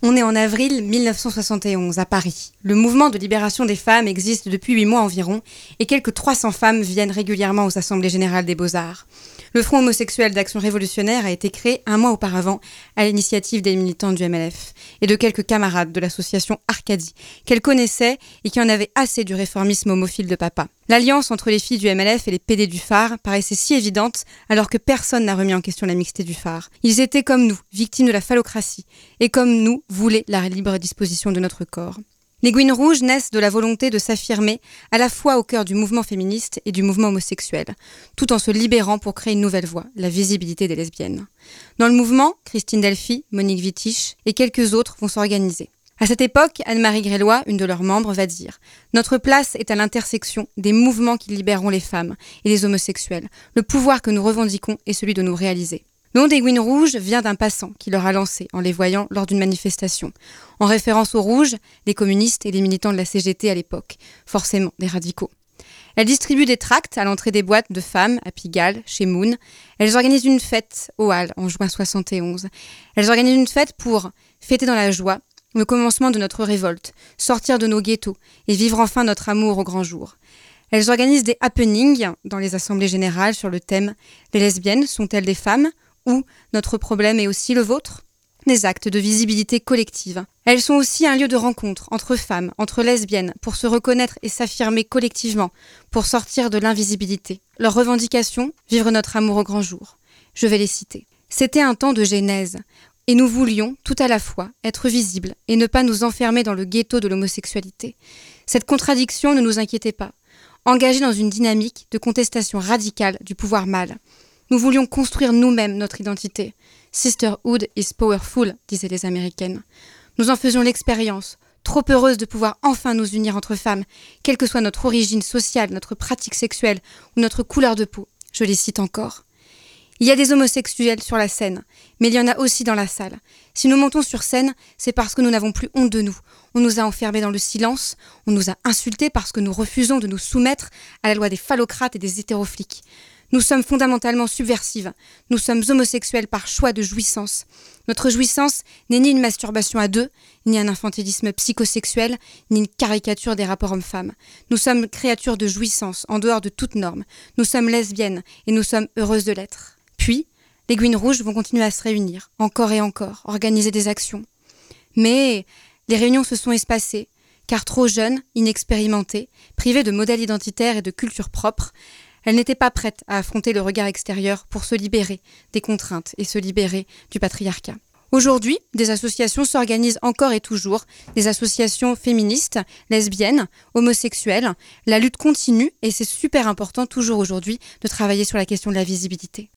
On est en avril 1971 à Paris. Le mouvement de libération des femmes existe depuis huit mois environ et quelques 300 femmes viennent régulièrement aux assemblées générales des beaux-arts. Le Front homosexuel d'action révolutionnaire a été créé un mois auparavant à l'initiative des militants du MLF et de quelques camarades de l'association Arcadie qu'elle connaissait et qui en avaient assez du réformisme homophile de papa. L'alliance entre les filles du MLF et les PD du phare paraissait si évidente alors que personne n'a remis en question la mixité du phare. Ils étaient comme nous, victimes de la phallocratie, et comme nous, voulaient la libre disposition de notre corps. Les Gouines Rouges naissent de la volonté de s'affirmer à la fois au cœur du mouvement féministe et du mouvement homosexuel, tout en se libérant pour créer une nouvelle voie, la visibilité des lesbiennes. Dans le mouvement, Christine Delphi, Monique Wittich et quelques autres vont s'organiser. À cette époque, Anne-Marie Grélois, une de leurs membres, va dire Notre place est à l'intersection des mouvements qui libéreront les femmes et les homosexuels. Le pouvoir que nous revendiquons est celui de nous réaliser. Le nom des Gouines Rouges vient d'un passant qui leur a lancé en les voyant lors d'une manifestation, en référence aux Rouges, les communistes et les militants de la CGT à l'époque, forcément des radicaux. Elles distribuent des tracts à l'entrée des boîtes de femmes à Pigalle, chez Moon. Elles organisent une fête au Hall en juin 71. Elles organisent une fête pour fêter dans la joie le commencement de notre révolte, sortir de nos ghettos et vivre enfin notre amour au grand jour. Elles organisent des happenings dans les assemblées générales sur le thème Les lesbiennes sont-elles des femmes? Ou Notre problème est aussi le vôtre? Des actes de visibilité collective. Elles sont aussi un lieu de rencontre entre femmes, entre lesbiennes, pour se reconnaître et s'affirmer collectivement, pour sortir de l'invisibilité. Leurs revendications Vivre notre amour au grand jour. Je vais les citer. C'était un temps de genèse, et nous voulions, tout à la fois, être visibles et ne pas nous enfermer dans le ghetto de l'homosexualité. Cette contradiction ne nous inquiétait pas. Engagés dans une dynamique de contestation radicale du pouvoir mâle, nous voulions construire nous-mêmes notre identité. Sisterhood is powerful, disaient les Américaines. Nous en faisions l'expérience, trop heureuses de pouvoir enfin nous unir entre femmes, quelle que soit notre origine sociale, notre pratique sexuelle ou notre couleur de peau. Je les cite encore. Il y a des homosexuels sur la scène, mais il y en a aussi dans la salle. Si nous montons sur scène, c'est parce que nous n'avons plus honte de nous. On nous a enfermés dans le silence, on nous a insultés parce que nous refusons de nous soumettre à la loi des phallocrates et des hétérofliques. Nous sommes fondamentalement subversives. Nous sommes homosexuels par choix de jouissance. Notre jouissance n'est ni une masturbation à deux, ni un infantilisme psychosexuel, ni une caricature des rapports hommes-femmes. Nous sommes créatures de jouissance, en dehors de toute norme. Nous sommes lesbiennes, et nous sommes heureuses de l'être. Puis, les Gouines Rouges vont continuer à se réunir, encore et encore, organiser des actions. Mais les réunions se sont espacées, car trop jeunes, inexpérimentées, privées de modèles identitaires et de culture propre, elles n'étaient pas prêtes à affronter le regard extérieur pour se libérer des contraintes et se libérer du patriarcat. Aujourd'hui, des associations s'organisent encore et toujours, des associations féministes, lesbiennes, homosexuelles. La lutte continue et c'est super important toujours aujourd'hui de travailler sur la question de la visibilité.